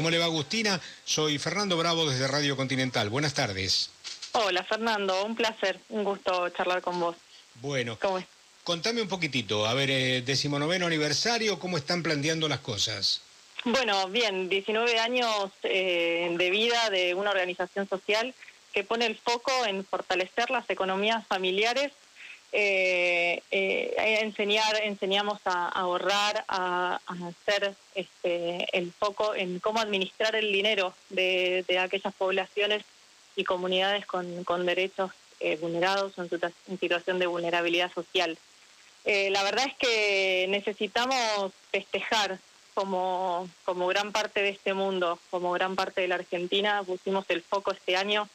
¿Cómo le va Agustina? Soy Fernando Bravo desde Radio Continental. Buenas tardes. Hola Fernando, un placer, un gusto charlar con vos. Bueno, ¿Cómo es? contame un poquitito, a ver, eh, decimonoveno aniversario, ¿cómo están planteando las cosas? Bueno, bien, 19 años eh, de vida de una organización social que pone el foco en fortalecer las economías familiares, eh, eh, enseñar, enseñamos a, ahorrar, a, a hacer este, el foco en cómo administrar el dinero de, aquellas poblaciones y comunidades con, derechos eh, vulnerados o en, en situación de vulnerabilidad social. Eh, la verdad es que necesitamos festejar como, como gran parte de este mundo, como gran parte de la Argentina, pusimos el foco este año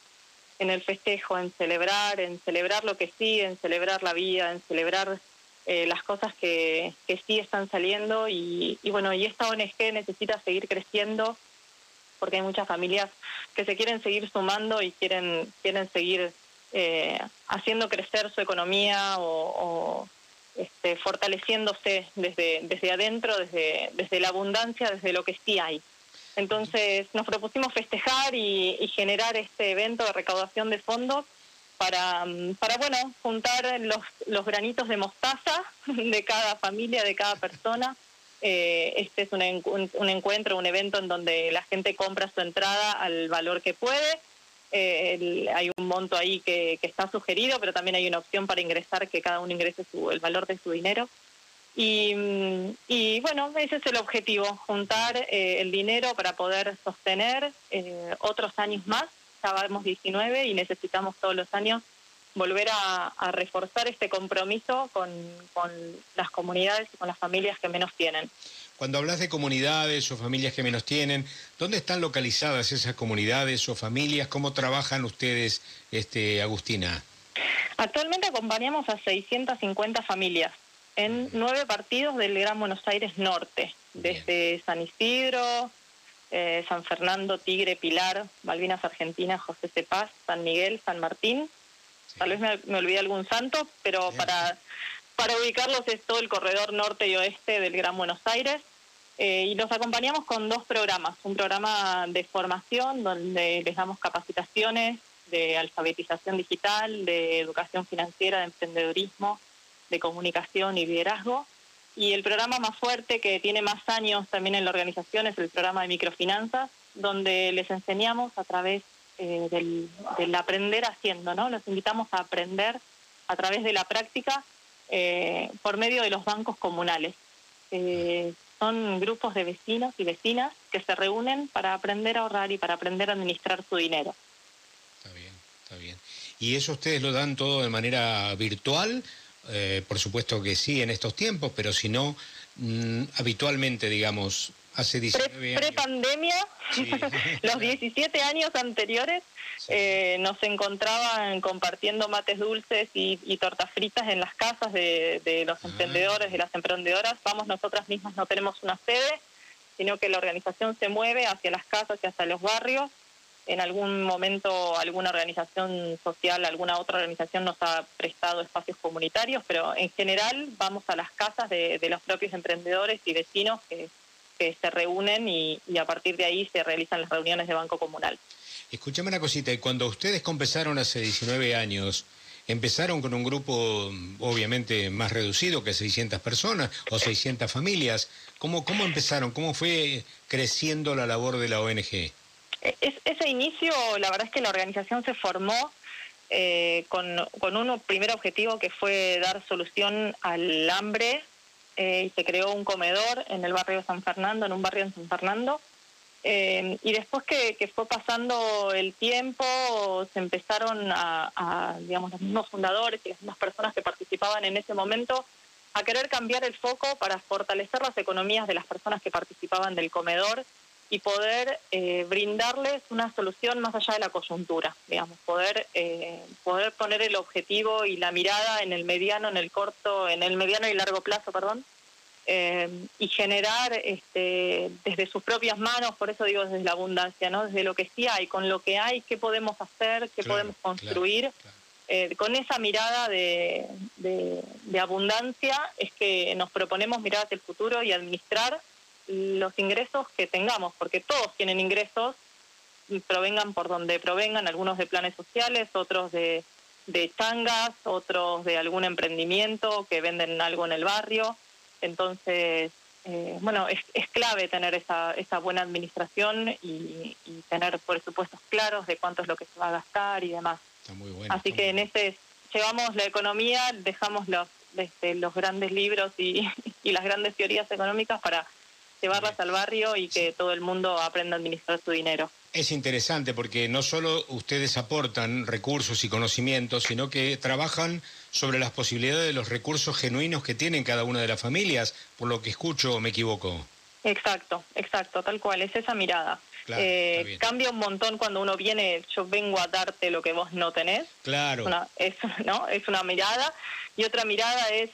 en el festejo, en celebrar, en celebrar lo que sí, en celebrar la vida, en celebrar eh, las cosas que, que sí están saliendo y, bueno, y esta ONG necesita seguir creciendo porque hay muchas familias que se quieren seguir sumando y quieren, quieren seguir eh, haciendo crecer su economía o, o, este, fortaleciéndose desde, desde adentro, desde, desde la abundancia, desde lo que sí hay. Entonces nos propusimos festejar y, generar este evento de recaudación de fondos para, mm, para bueno, juntar los, granitos de mostaza de cada familia, de cada persona. Eh, este es un, un- encuentro, un evento en donde la gente compra su entrada al valor que puede. Eh, hay un monto ahí que, que está sugerido, pero también hay una opción para ingresar, que cada uno ingrese su, el valor de su dinero. Y, mm, y bueno, ese es el objetivo, juntar eh, el dinero para poder sostener eh, otros años más. Ya vamos 19 y necesitamos todos los años volver a, a reforzar este compromiso con, con las comunidades y con las familias que menos tienen. Cuando hablas de comunidades o familias que menos tienen, ¿dónde están localizadas esas comunidades o familias? ¿Cómo trabajan ustedes, este, Agustina? Actualmente acompañamos a 650 familias en nueve partidos del Gran Buenos Aires Norte, desde San Isidro, eh, San Fernando, Tigre, Pilar, Malvinas Argentina, José Cepaz, San Miguel, San Martín. Tal vez me, me olvidé algún santo, pero para, para ubicarlos es todo el corredor norte y oeste del Gran Buenos Aires. Eh, y los acompañamos con dos programas. Un programa de formación donde les damos capacitaciones de alfabetización digital, de educación financiera, de emprendedurismo, de comunicación y liderazgo. Y el programa más fuerte, que tiene más años también en la organización, es el programa de microfinanzas, donde les enseñamos a través eh, del, aprender haciendo, ¿no? Los invitamos a aprender a través de la práctica eh, por medio de los bancos comunales. Eh, son grupos de vecinos y vecinas que se reúnen para aprender a ahorrar y para aprender a administrar su dinero. Está bien, está bien. ¿Y eso ustedes lo dan todo de manera virtual? Eh, por supuesto que sí en estos tiempos, pero si no, mm, habitualmente, digamos, hace 19 Pre- años. Pre-pandemia, Sí. los 17 años anteriores, Sí. eh, nos encontraban compartiendo mates dulces y, y tortas fritas en las casas de, de los Ah. emprendedores, de las emprendedoras. Vamos nosotras mismas, no tenemos una sede, sino que la organización se mueve hacia las casas y hacia los barrios. En algún momento alguna organización social, alguna otra organización nos ha prestado espacios comunitarios, pero en general vamos a las casas de, de los propios emprendedores y vecinos que, que se reúnen y, y a partir de ahí se realizan las reuniones de Banco Comunal. Escúchame una cosita, y cuando ustedes empezaron hace 19 años, empezaron con un grupo mm, obviamente más reducido que 600 personas o 600 familias. ¿Cómo, cómo empezaron? ¿Cómo fue creciendo la labor de la ONG? Es- ese inicio, la verdad es que la organización se formó eh, con, con un primer objetivo que fue dar solución al hambre eh, y se creó un comedor en el barrio San Fernando, en un barrio en San Fernando. Eh, y después que, que fue pasando el tiempo, se empezaron a, a, digamos, los mismos fundadores y las mismas personas que participaban en ese momento a querer cambiar el foco para fortalecer las economías de las personas que participaban del comedor y poder eh, brindarles una solución más allá de la coyuntura, digamos, poder eh, poder poner el objetivo y la mirada en el mediano, en el corto, en el mediano y largo plazo, perdón, eh, y generar este, desde sus propias manos, por eso digo desde la abundancia, ¿no? Desde lo que sí hay, con lo que hay, qué podemos hacer, qué Claro, podemos construir. claro, claro. Eh, con esa mirada de, de, de abundancia es que nos proponemos mirar hacia el futuro y administrar los ingresos que tengamos, porque todos tienen ingresos, provengan por donde provengan, algunos de planes sociales, otros de, de changas, otros de algún emprendimiento que venden algo en el barrio. Entonces, eh, bueno, es, es, clave tener esa, esa buena administración y, y, tener presupuestos claros de cuánto es lo que se va a gastar y demás. Así que en ese llevamos la economía, dejamos los, este, los grandes libros y, y las grandes teorías económicas para llevarlas al barrio y que todo el mundo aprenda a administrar su dinero. Es interesante porque no solo ustedes aportan recursos y conocimientos, sino que trabajan sobre las posibilidades de los recursos genuinos que tienen cada una de las familias, por lo que escucho o me equivoco. Exacto, exacto, tal cual, es esa mirada. eh, cambia un montón cuando uno viene, yo vengo a darte lo que vos no tenés. Claro. Una, es, ¿no? es una mirada. Y otra mirada es,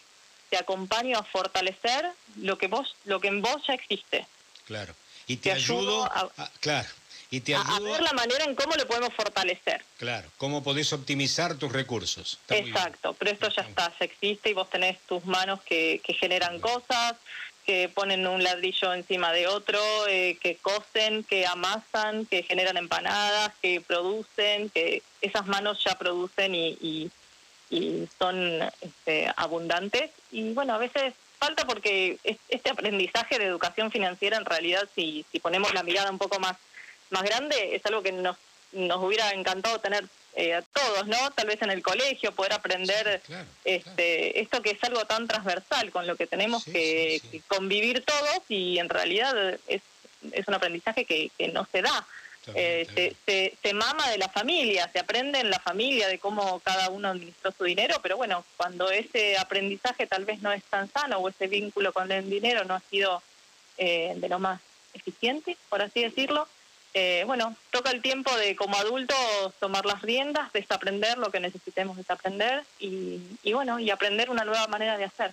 te acompaño a fortalecer lo que vos, lo que en vos ya existe. Claro. Y te, te ayudo, a, a, claro. Y te ayudo, a, ver la manera en cómo lo podemos fortalecer. Claro, cómo podés optimizar tus recursos. Está Exacto, pero esto ya está, ya existe y vos tenés tus manos que, que generan cosas, que ponen un ladrillo encima de otro, eh, que cosen, que amasan, que generan empanadas, que producen, que esas manos ya producen y, y, y son este, abundantes. Y bueno, a veces falta porque este aprendizaje de educación financiera en realidad, si, si ponemos la mirada un poco más más grande es algo que nos, nos hubiera encantado tener eh, a todos, ¿no? Tal vez en el colegio, poder aprender sí, claro, este, claro. esto que es algo tan transversal, con lo que tenemos sí, que, sí, que, convivir todos y en realidad es, es un aprendizaje que, que no se da. Eh, se, se, se, mama de la familia, se aprende en la familia de cómo cada uno administró su dinero, pero bueno, cuando ese aprendizaje tal vez no es tan sano o ese vínculo con el dinero no ha sido eh, de lo más eficiente, por así decirlo, eh, bueno, toca el tiempo de como adultos tomar las riendas, desaprender lo que necesitemos desaprender y, y bueno, y aprender una nueva manera de hacer.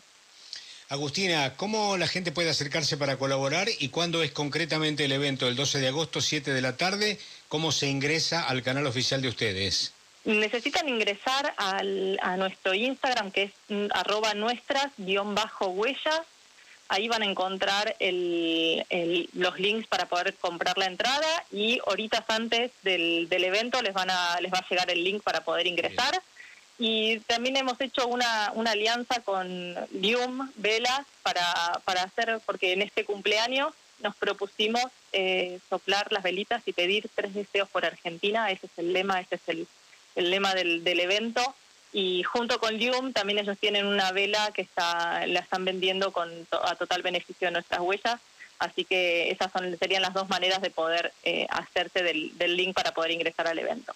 Agustina, ¿cómo la gente puede acercarse para colaborar y cuándo es concretamente el evento? El 12 de agosto, 7 de la tarde. ¿Cómo se ingresa al canal oficial de ustedes? Necesitan ingresar al, a nuestro Instagram, que es mm, arroba nuestras guion bajo huellas. Ahí van a encontrar el, el, los links para poder comprar la entrada y horitas antes del, del evento les, van a, les va a llegar el link para poder ingresar. Bien. Y también hemos hecho una, una alianza con Lium Velas para, para hacer, porque en este cumpleaños nos propusimos eh, soplar las velitas y pedir tres deseos por Argentina. Ese es el lema, ese es el, el lema del, del evento. Y junto con Lium también ellos tienen una vela que está, la están vendiendo con a total beneficio de nuestras huellas. Así que esas son, serían las dos maneras de poder eh, hacerse del, del link para poder ingresar al evento.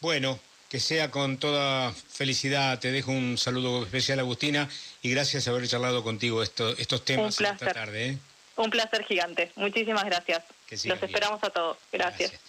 Bueno, que sea con toda felicidad. Te dejo un saludo especial, Agustina, y gracias por haber charlado contigo esto, estos temas esta tarde. ¿eh? Un placer gigante. Muchísimas gracias. Los bien. esperamos a todos. gracias. gracias.